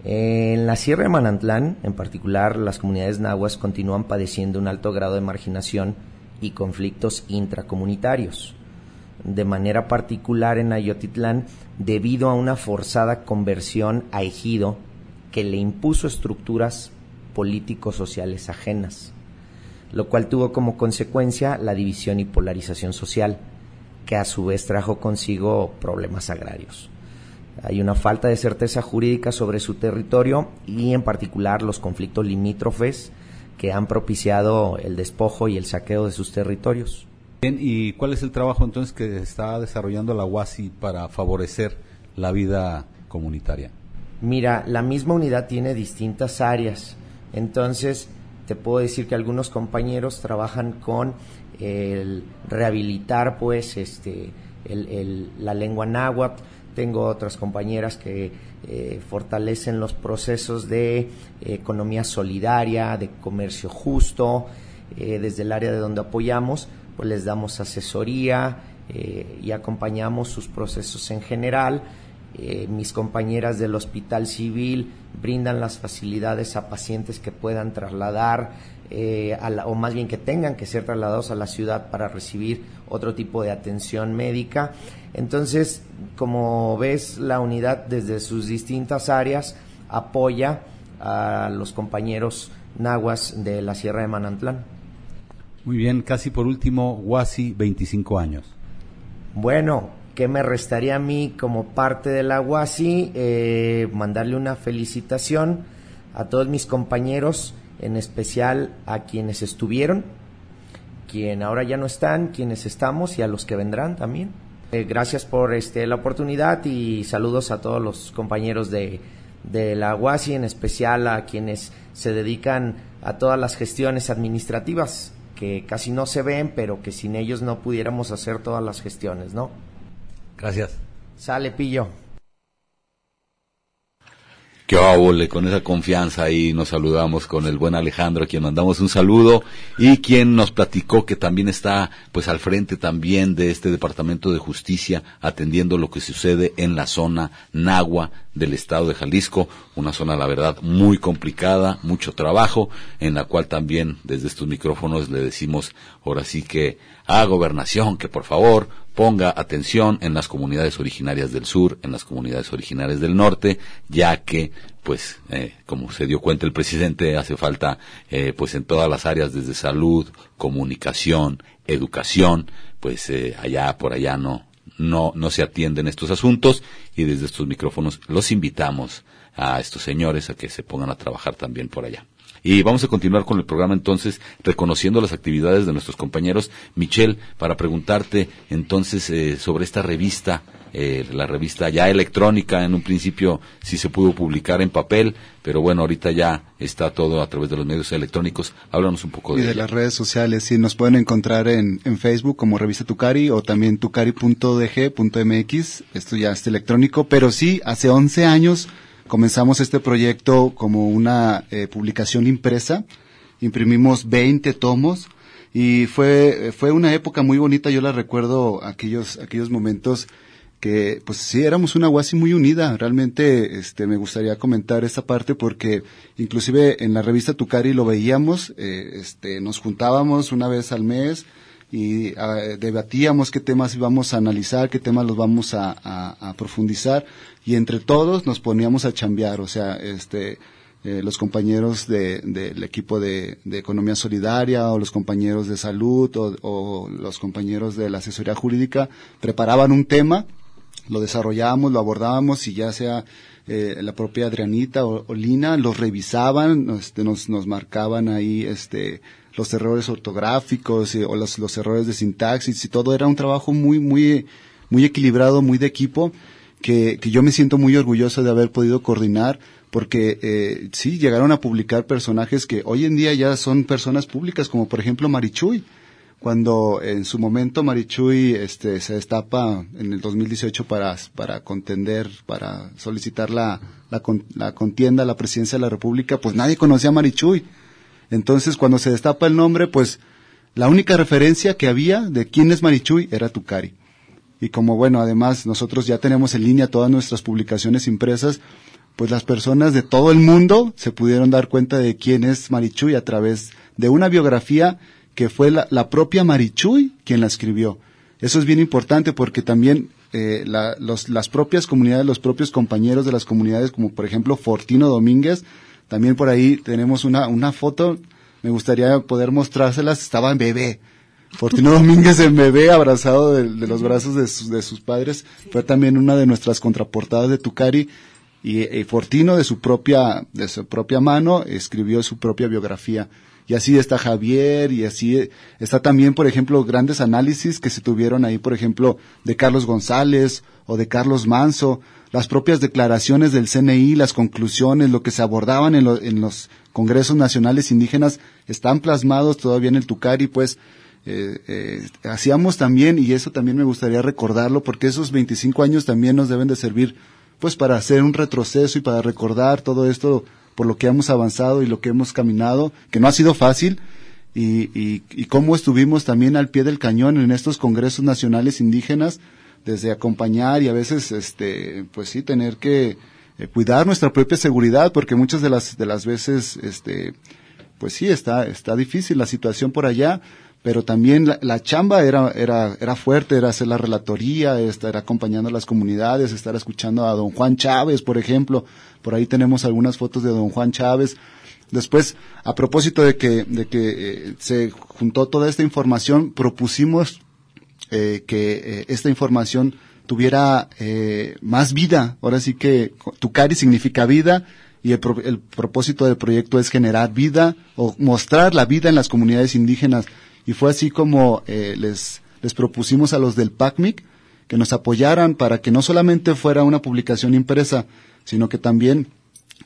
[SPEAKER 13] En la Sierra de Manantlán, en particular, las comunidades nahuas continúan padeciendo un alto grado de marginación y conflictos intracomunitarios. De manera particular en Ayotitlán, debido a una forzada conversión a ejido que le impuso estructuras político-sociales ajenas, lo cual tuvo como consecuencia la división y polarización social, que a su vez trajo consigo problemas agrarios. Hay una falta de certeza jurídica sobre su territorio y en particular los conflictos limítrofes que han propiciado el despojo y el saqueo de sus territorios.
[SPEAKER 3] Bien, ¿y cuál es el trabajo entonces que está desarrollando la UASI para favorecer la vida comunitaria?
[SPEAKER 13] Mira, la misma unidad tiene distintas áreas, entonces te puedo decir que algunos compañeros trabajan con el rehabilitar pues este la lengua náhuatl, tengo otras compañeras que eh, fortalecen los procesos de eh, economía solidaria, de comercio justo, eh, desde el área de donde apoyamos, pues les damos asesoría y acompañamos sus procesos en general. mis compañeras del Hospital Civil brindan las facilidades a pacientes que puedan trasladar o más bien que tengan que ser trasladados a la ciudad para recibir otro tipo de atención médica. Entonces, como ves, la unidad desde sus distintas áreas apoya a los compañeros nahuas de la Sierra de Manantlán.
[SPEAKER 3] Muy bien, casi por último, Huasi, 25 años.
[SPEAKER 13] Bueno, ¿qué me restaría a mí como parte de la Huasi? Eh, mandarle una felicitación a todos mis compañeros, en especial a quienes estuvieron, quien ahora ya no están, quienes estamos y a los que vendrán también. Eh, gracias por este, la oportunidad y saludos a todos los compañeros de, de la UASI, en especial a quienes se dedican a todas las gestiones administrativas, que casi no se ven, pero que sin ellos no pudiéramos hacer todas las gestiones, ¿no?
[SPEAKER 3] Gracias.
[SPEAKER 13] Sale, Pillo.
[SPEAKER 4] Qué óvole, con esa confianza ahí nos saludamos con el buen Alejandro, a quien mandamos un saludo y quien nos platicó que también está pues al frente también de este Departamento de Justicia atendiendo lo que sucede en la zona Nagua del estado de Jalisco, una zona la verdad muy complicada, mucho trabajo, en la cual también desde estos micrófonos le decimos ahora sí que a gobernación que por favor ponga atención en las comunidades originarias del sur, en las comunidades originarias del norte, ya que, pues, eh, como se dio cuenta el presidente, hace falta, eh, pues, en todas las áreas, desde salud, comunicación, educación, pues, eh, allá por allá no, no, no se atienden estos asuntos y desde estos micrófonos los invitamos a estos señores a que se pongan a trabajar también por allá. Y vamos a continuar con el programa entonces, reconociendo las actividades de nuestros compañeros. Michelle, para preguntarte entonces eh, sobre esta revista, eh, la revista ya electrónica, en un principio sí se pudo publicar en papel, pero bueno, ahorita ya está todo a través de los medios electrónicos. Háblanos un poco
[SPEAKER 7] y
[SPEAKER 4] de
[SPEAKER 7] de las redes sociales. Sí, nos pueden encontrar en, en Facebook como Revista Tucari o también tucari.dg.mx. Esto ya es electrónico, pero sí, hace 11 años comenzamos este proyecto como una eh, publicación impresa. Imprimimos 20 tomos y fue, fue una época muy bonita. Yo la recuerdo aquellos, aquellos momentos que, pues sí, éramos una UASI muy unida. Realmente, este, me gustaría comentar esa parte porque inclusive en la revista Tucari lo veíamos, eh, este, nos juntábamos una vez al mes y uh, debatíamos qué temas íbamos a analizar, qué temas los vamos a, a, a, profundizar y entre todos nos poníamos a chambear, o sea, este, eh, los compañeros del de, de equipo de, de, economía solidaria o los compañeros de salud o, o, los compañeros de la asesoría jurídica preparaban un tema, lo desarrollábamos, lo abordábamos y ya sea eh, la propia Adrianita o, o Lina los revisaban, este, nos, nos marcaban ahí este, los errores ortográficos y, o los, errores de sintaxis y todo era un trabajo muy, muy, muy equilibrado, muy de equipo, que, que yo me siento muy orgulloso de haber podido coordinar porque eh, sí, llegaron a publicar personajes que hoy en día ya son personas públicas, como por ejemplo Marichuy, cuando en su momento Marichuy este, se destapa en el 2018 para, para contender, para solicitar la, la, la contienda a la presidencia de la República, pues nadie conocía a Marichuy. Entonces, cuando se destapa el nombre, pues la única referencia que había de quién es Marichuy era Tucari. Y como bueno, además nosotros ya tenemos en línea todas nuestras publicaciones impresas, pues las personas de todo el mundo se pudieron dar cuenta de quién es Marichuy a través de una biografía que fue la, propia Marichuy quien la escribió. Eso es bien importante porque también eh, las propias comunidades, los propios compañeros de las comunidades, como por ejemplo Fortino Domínguez, también por ahí tenemos una, una foto, me gustaría poder mostrárselas, estaba en bebé. Fortino Domínguez en bebé, abrazado de, de los brazos de, su, de, sus padres, fue también una de nuestras contraportadas de Tucari. Y, y, Fortino de su propia, de su propia mano, escribió su propia biografía. Y así está Javier, y así está también, por ejemplo, grandes análisis que se tuvieron ahí, por ejemplo, de Carlos González o de Carlos Manso, las propias declaraciones del CNI, las conclusiones, lo que se abordaban en, en los congresos nacionales indígenas, están plasmados todavía en el Tucari, pues eh, eh, hacíamos también, y eso también me gustaría recordarlo, porque esos 25 años también nos deben de servir pues para hacer un retroceso y para recordar todo esto por lo que hemos avanzado y lo que hemos caminado, que no ha sido fácil, y, y, y cómo estuvimos también al pie del cañón en estos congresos nacionales indígenas, desde acompañar y a veces, este, pues sí, tener que eh, cuidar nuestra propia seguridad, porque muchas de las, de las veces, este, pues sí, está, está difícil la situación por allá, pero también la, chamba era, era, era fuerte, era hacer la relatoría, estar acompañando a las comunidades, estar escuchando a don Juan Chávez, por ejemplo, por ahí tenemos algunas fotos de don Juan Chávez. Después, a propósito de que, de que eh, se juntó toda esta información, propusimos eh, que eh, esta información tuviera eh, más vida. Ahora sí que Tucari significa vida y el, pro, el, propósito del proyecto es generar vida o mostrar la vida en las comunidades indígenas. Y fue así como eh, les, les propusimos a los del PACMIC que nos apoyaran para que no solamente fuera una publicación impresa, sino que también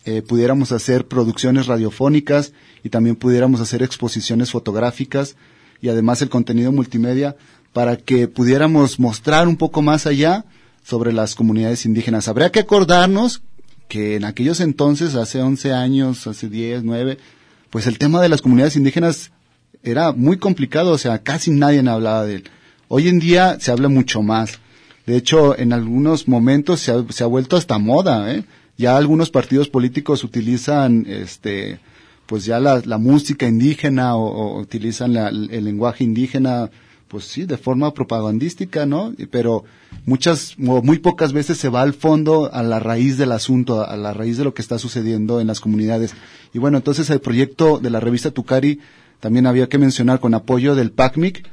[SPEAKER 7] eh, pudiéramos hacer producciones radiofónicas y también pudiéramos hacer exposiciones fotográficas y además el contenido multimedia para que pudiéramos mostrar un poco más allá sobre las comunidades indígenas. Habría que acordarnos que en aquellos entonces, hace 11 años, hace 10, 9, pues el tema de las comunidades indígenas era muy complicado, o sea, casi nadie hablaba de él. Hoy en día se habla mucho más. De hecho, en algunos momentos se ha, se ha vuelto hasta moda, ¿eh? Ya algunos partidos políticos utilizan, este, pues ya la, música indígena o, o utilizan la, el lenguaje indígena, pues sí, de forma propagandística, ¿no? Pero muchas, o muy pocas veces se va al fondo, a la raíz del asunto, a la raíz de lo que está sucediendo en las comunidades. Y bueno, entonces el proyecto de la revista Tucari también había que mencionar con apoyo del PACMIC,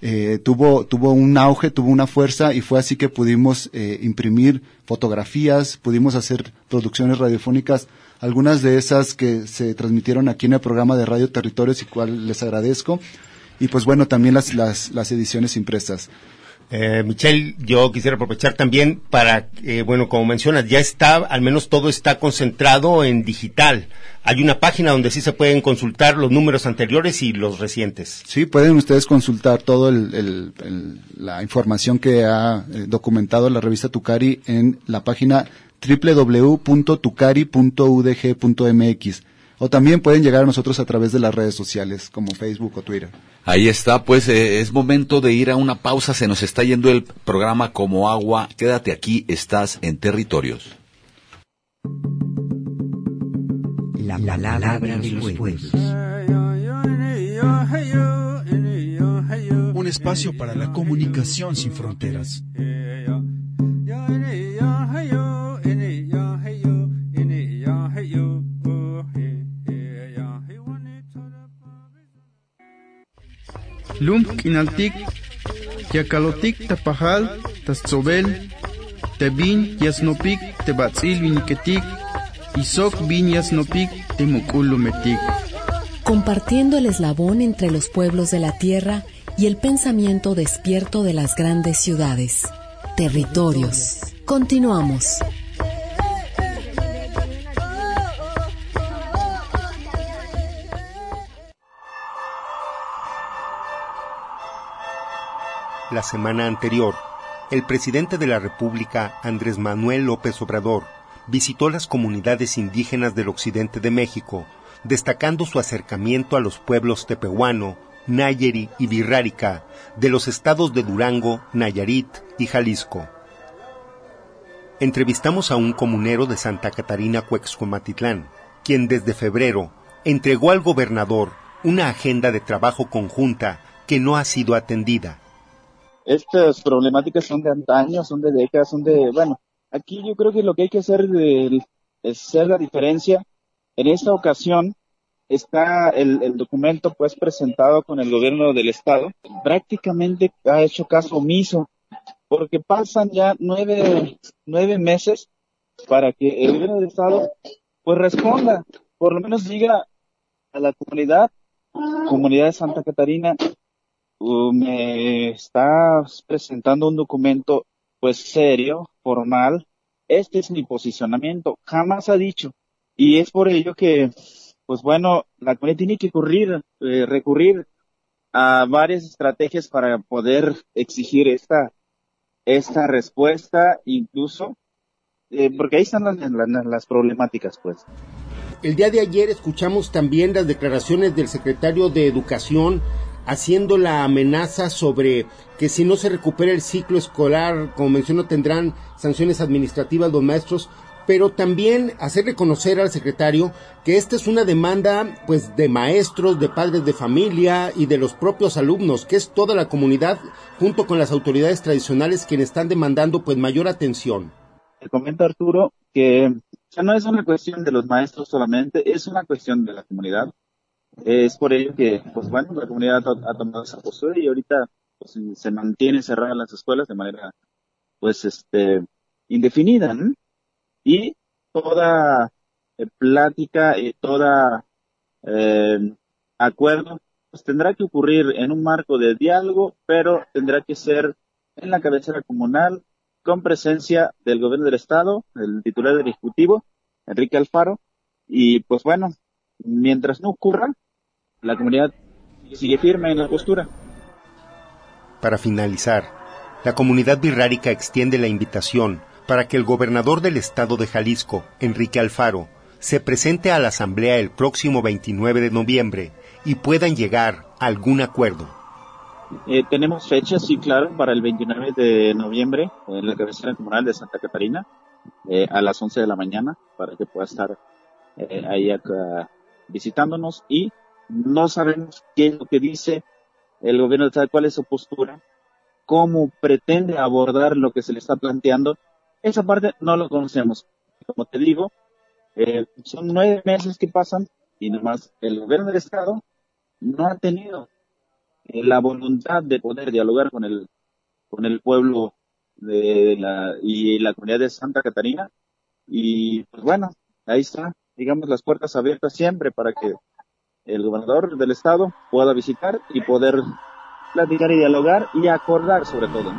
[SPEAKER 7] eh, tuvo, tuvo un auge, tuvo una fuerza y fue así que pudimos eh, imprimir fotografías, pudimos hacer producciones radiofónicas, algunas de esas que se transmitieron aquí en el programa de Radio Territorios y cual les agradezco, y pues bueno, también las, las, las ediciones impresas.
[SPEAKER 1] Eh, Michelle, yo quisiera aprovechar también para, eh, bueno, como mencionas, ya está, al menos todo está concentrado en digital. Hay una página donde sí se pueden consultar los números anteriores y los recientes.
[SPEAKER 7] Sí, pueden ustedes consultar todo el, el, el, la información que ha eh, documentado la revista Tucari en la página www.tucari.udg.mx o también pueden llegar a nosotros a través de las redes sociales como Facebook o Twitter.
[SPEAKER 4] Ahí está, pues eh, es momento de ir a una pausa, se nos está yendo el programa como agua. Quédate aquí, estás en territorios.
[SPEAKER 2] La palabra de los pueblos.
[SPEAKER 9] Un espacio para la comunicación sin fronteras.
[SPEAKER 10] Lum kinaltik, yakalotik tapajal, tatzobel, tebin yasnopik, tebatzil viniketik, isok bin yasnopik, temukulumetik.
[SPEAKER 11] Compartiendo el eslabón entre los pueblos de la tierra y el pensamiento despierto de las grandes ciudades. Territorios. Continuamos.
[SPEAKER 1] La semana anterior, el presidente de la República, Andrés Manuel López Obrador, visitó las comunidades indígenas del occidente de México, destacando su acercamiento a los pueblos tepehuano, Nayeri y Virrárica de los estados de Durango, Nayarit y Jalisco. Entrevistamos a un comunero de Santa Catarina Cuexcomatitlán, quien desde febrero entregó al gobernador una agenda de trabajo conjunta que no ha sido atendida.
[SPEAKER 14] Estas problemáticas son de antaño, son de décadas, son de, bueno, aquí yo creo que lo que hay que hacer es hacer la diferencia. En esta ocasión está el, el, documento pues presentado con el gobierno del estado. Prácticamente ha hecho caso omiso porque pasan ya nueve, nueve meses para que el gobierno del estado pues responda, por lo menos diga a la comunidad, comunidad de Santa Catarina, uh, me estás presentando un documento pues serio, formal, este es mi posicionamiento, jamás ha dicho, y es por ello que, pues bueno, la comunidad tiene que recurrir, eh, recurrir a varias estrategias para poder exigir esta, esta respuesta, incluso, eh, porque ahí están las, las, las problemáticas, pues.
[SPEAKER 1] El día de ayer escuchamos también las declaraciones del secretario de Educación haciendo la amenaza sobre que si no se recupera el ciclo escolar, como mencionó, tendrán sanciones administrativas los maestros, pero también hacer reconocer al secretario que esta es una demanda pues de maestros, de padres de familia y de los propios alumnos, que es toda la comunidad junto con las autoridades tradicionales quienes están demandando pues mayor atención.
[SPEAKER 14] Te comenta Arturo que ya no es una cuestión de los maestros solamente, es una cuestión de la comunidad. Es por ello que, pues bueno, la comunidad ha, tomado esa postura y ahorita pues, se mantienen cerradas las escuelas de manera, pues, este, indefinida, ¿no? Y toda eh, plática y toda eh, acuerdo, pues tendrá que ocurrir en un marco de diálogo, pero tendrá que ser en la cabecera comunal, con presencia del gobierno del estado, el titular del ejecutivo, Enrique Alfaro, y pues bueno, mientras no ocurra, la comunidad sigue firme en la postura.
[SPEAKER 1] Para finalizar, la comunidad birrárica extiende la invitación para que el gobernador del estado de Jalisco, Enrique Alfaro, se presente a la Asamblea el próximo 29 de noviembre y puedan llegar a algún acuerdo.
[SPEAKER 14] Eh, tenemos fechas, sí, claro, para el 29 de noviembre en la cabecera comunal de Santa Catarina eh, a las 11 de la mañana para que pueda estar eh, ahí acá visitándonos y no sabemos qué es lo que dice el gobierno de cuál es su postura, cómo pretende abordar lo que se le está planteando. Esa parte no lo conocemos. Como te digo, eh, son nueve meses que pasan y nomás el gobierno del estado no ha tenido eh, la voluntad de poder dialogar con el con el pueblo de la y la comunidad de Santa Catarina y pues bueno ahí está digamos las puertas abiertas siempre para que el gobernador del estado pueda visitar y poder platicar y dialogar y acordar sobre todo.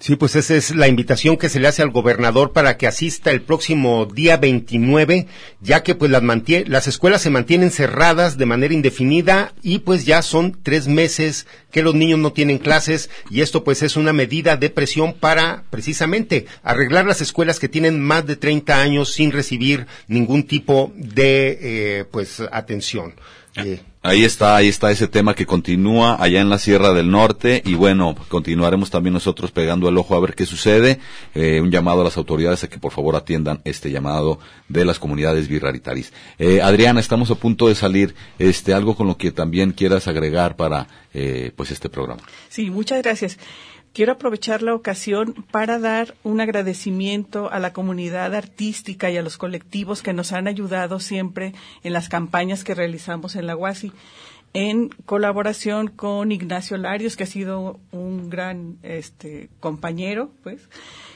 [SPEAKER 1] Sí, pues esa es la invitación que se le hace al gobernador para que asista el próximo día 29, ya que pues las, las escuelas se mantienen cerradas de manera indefinida y pues ya son tres meses que los niños no tienen clases y esto pues es una medida de presión para precisamente arreglar las escuelas que tienen más de 30 años sin recibir ningún tipo de eh, pues atención.
[SPEAKER 4] Eh, Ahí está, ahí está ese tema que continúa allá en la Sierra del Norte y bueno, continuaremos también nosotros pegando el ojo a ver qué sucede. Eh, un llamado a las autoridades a que por favor atiendan este llamado de las comunidades birraritaris. Eh, Adriana, estamos a punto de salir. Este, algo con lo que también quieras agregar para eh, pues este programa.
[SPEAKER 5] Sí, muchas gracias quiero aprovechar la ocasión para dar un agradecimiento a la comunidad artística y a los colectivos que nos han ayudado siempre en las campañas que realizamos en la UASI, en colaboración con Ignacio Larios, que ha sido un gran este, compañero, pues,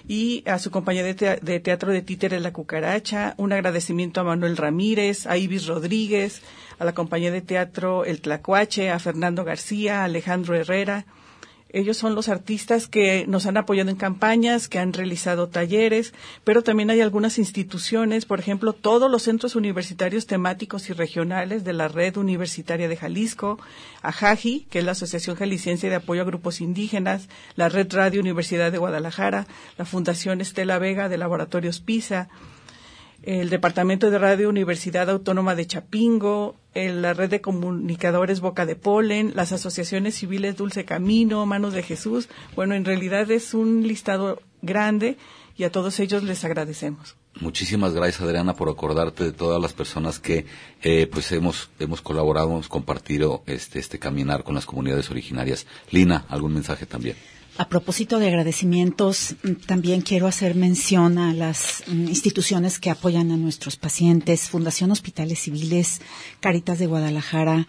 [SPEAKER 5] y a su compañía de, teatro de Títeres La Cucaracha, un agradecimiento a Manuel Ramírez, a Ibis Rodríguez, a la compañía de teatro El Tlacuache, a Fernando García, a Alejandro Herrera, ellos son los artistas que nos han apoyado en campañas, que han realizado talleres, pero también hay algunas instituciones, por ejemplo, todos los centros universitarios temáticos y regionales de la Red Universitaria de Jalisco, AJAJI, que es la Asociación Jalisciense de Apoyo a Grupos Indígenas, la Red Radio Universidad de Guadalajara, la Fundación Estela Vega de Laboratorios PISA, el Departamento de Radio Universidad Autónoma de Chapingo, la Red de Comunicadores Boca de Polen, las asociaciones civiles Dulce Camino, Manos de Jesús. Bueno, en realidad es un listado grande y a todos ellos les agradecemos.
[SPEAKER 4] Muchísimas gracias Adriana por acordarte de todas las personas que eh, pues hemos hemos colaborado, hemos compartido este este caminar con las comunidades originarias. Lina, algún mensaje también.
[SPEAKER 6] A propósito de agradecimientos, también quiero hacer mención a las mm, instituciones que apoyan a nuestros pacientes, Fundación Hospitales Civiles, Caritas de Guadalajara,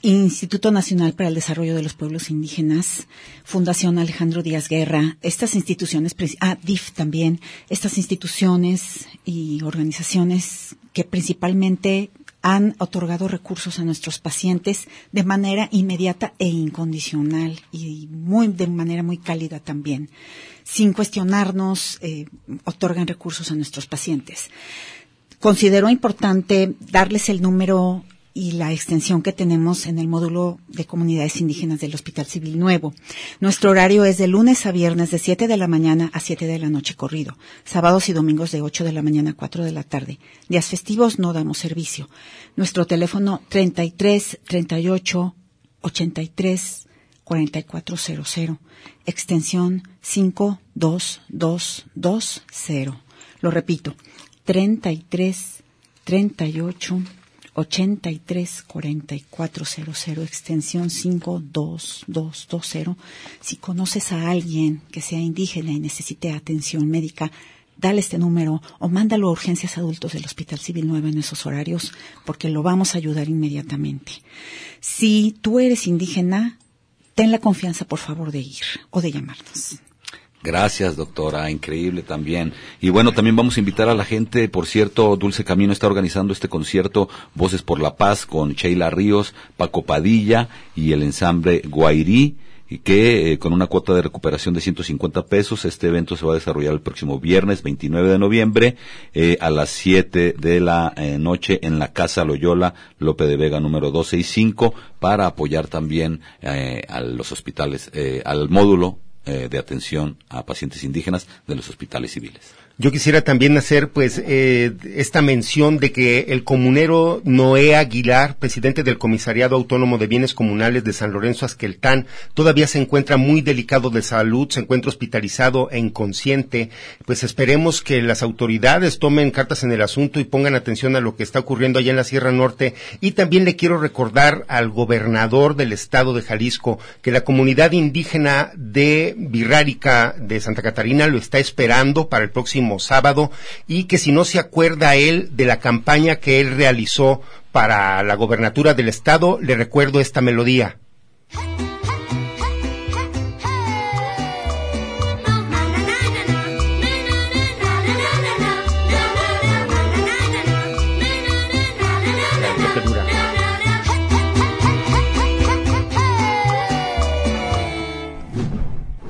[SPEAKER 6] Instituto Nacional para el Desarrollo de los Pueblos Indígenas, Fundación Alejandro Díaz Guerra, estas instituciones, ah, DIF también, estas instituciones y organizaciones que principalmente han otorgado recursos a nuestros pacientes de manera inmediata e incondicional y muy, de manera muy cálida también. Sin cuestionarnos, eh, otorgan recursos a nuestros pacientes. Considero importante darles el número y la extensión que tenemos en el módulo de comunidades indígenas del Hospital Civil Nuevo. Nuestro horario es de lunes a viernes de 7 de la mañana a 7 de la noche corrido, sábados y domingos de 8 de la mañana a 4 de la tarde. Días festivos no damos servicio. Nuestro teléfono 33 38 83 4400, extensión 52220. Lo repito, 33 38 83 4400 extensión 52220. Si conoces a alguien que sea indígena y necesite atención médica, dale este número o mándalo a urgencias adultos del Hospital Civil 9 en esos horarios porque lo vamos a ayudar inmediatamente. Si tú eres indígena, ten la confianza por favor de ir o de llamarnos.
[SPEAKER 4] Gracias, doctora. Increíble también. Y bueno, también vamos a invitar a la gente. Por cierto, Dulce Camino está organizando este concierto Voces por la Paz con Sheila Ríos, Paco Padilla y el ensamble Guairí y que eh, con una cuota de recuperación de 150 pesos, este evento se va a desarrollar el próximo viernes 29 de noviembre eh, a las 7 de la eh, noche en la Casa Loyola Lope de Vega número 12 y 5 para apoyar también a los hospitales, al módulo de atención a pacientes indígenas de los hospitales civiles.
[SPEAKER 1] Yo quisiera también hacer pues eh, esta mención de que el comunero Noé Aguilar, presidente del Comisariado Autónomo de Bienes Comunales de San Lorenzo Asqueltán, todavía se encuentra muy delicado de salud, se encuentra hospitalizado e inconsciente. Pues esperemos que las autoridades tomen cartas en el asunto y pongan atención a lo que está ocurriendo allá en la Sierra Norte. Y también le quiero recordar al gobernador del estado de Jalisco que la comunidad indígena de Virrárica de Santa Catarina lo está esperando para el próximo sábado y que si no se acuerda él de la campaña que él realizó para la gobernatura del estado, le recuerdo esta melodía.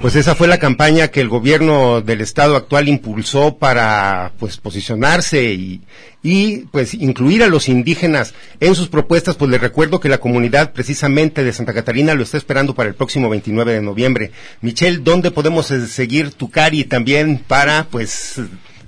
[SPEAKER 1] Pues esa fue la campaña que el gobierno del estado actual impulsó para pues posicionarse y, y pues incluir a los indígenas en sus propuestas, pues les recuerdo que la comunidad precisamente de Santa Catarina lo está esperando para el próximo 29 de noviembre. Michelle, ¿dónde podemos eh, seguir tu cari también para pues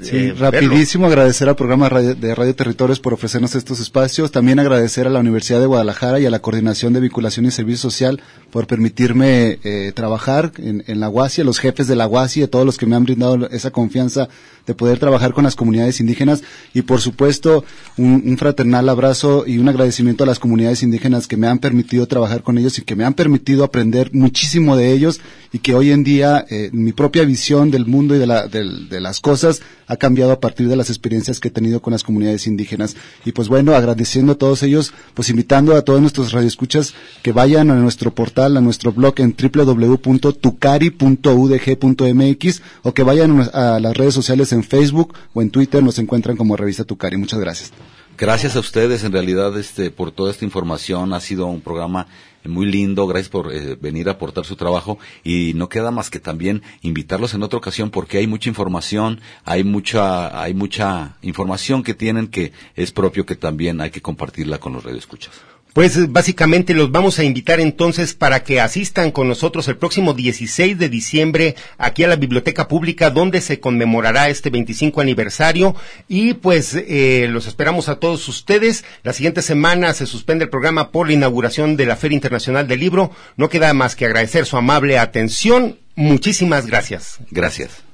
[SPEAKER 7] Sí, eh, rapidísimo agradecer al programa de Radio Territorios por ofrecernos estos espacios. También agradecer a la Universidad de Guadalajara y a la Coordinación de Vinculación y Servicio Social por permitirme eh, trabajar en, en, la UASI, a los jefes de la UASI, a todos los que me han brindado esa confianza de poder trabajar con las comunidades indígenas y por supuesto un, fraternal abrazo y un agradecimiento a las comunidades indígenas que me han permitido trabajar con ellos y que me han permitido aprender muchísimo de ellos y que hoy en día eh, mi propia visión del mundo y de, la, de, las cosas ha cambiado a partir de las experiencias que he tenido con las comunidades indígenas. Y pues bueno, agradeciendo a todos ellos, pues invitando a todos nuestros radioescuchas que vayan a nuestro portal, a nuestro blog en www.tucari.udg.mx o que vayan a las redes sociales en Facebook o en Twitter, nos encuentran como Revista Tucari. Muchas gracias.
[SPEAKER 4] Gracias a ustedes, en realidad, este, por toda esta información. Ha sido un programa muy lindo, gracias por eh, venir a aportar su trabajo y no queda más que también invitarlos en otra ocasión porque hay mucha información, hay mucha, hay mucha información que tienen que es propio que también hay que compartirla con los radioescuchas.
[SPEAKER 1] Pues básicamente los vamos a invitar entonces para que asistan con nosotros el próximo 16 de diciembre aquí a la Biblioteca Pública donde se conmemorará este 25 aniversario y pues eh, los esperamos a todos ustedes. La siguiente semana se suspende el programa por la inauguración de la Feria Internacional del Libro. No queda más que agradecer su amable atención. Muchísimas gracias.
[SPEAKER 4] Gracias.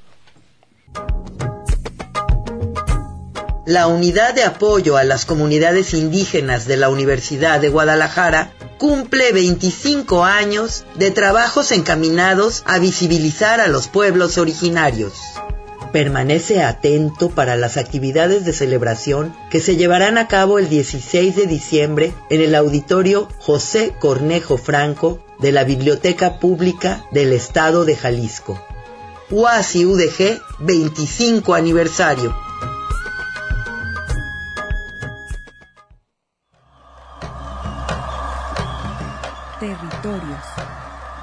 [SPEAKER 8] La Unidad de Apoyo a las Comunidades Indígenas de la Universidad de Guadalajara cumple 25 años de trabajos encaminados a visibilizar a los pueblos originarios. Permanece atento para las actividades de celebración que se llevarán a cabo el 16 de diciembre en el auditorio José Cornejo Franco de la Biblioteca Pública del Estado de Jalisco. UASI UDG 25 aniversario.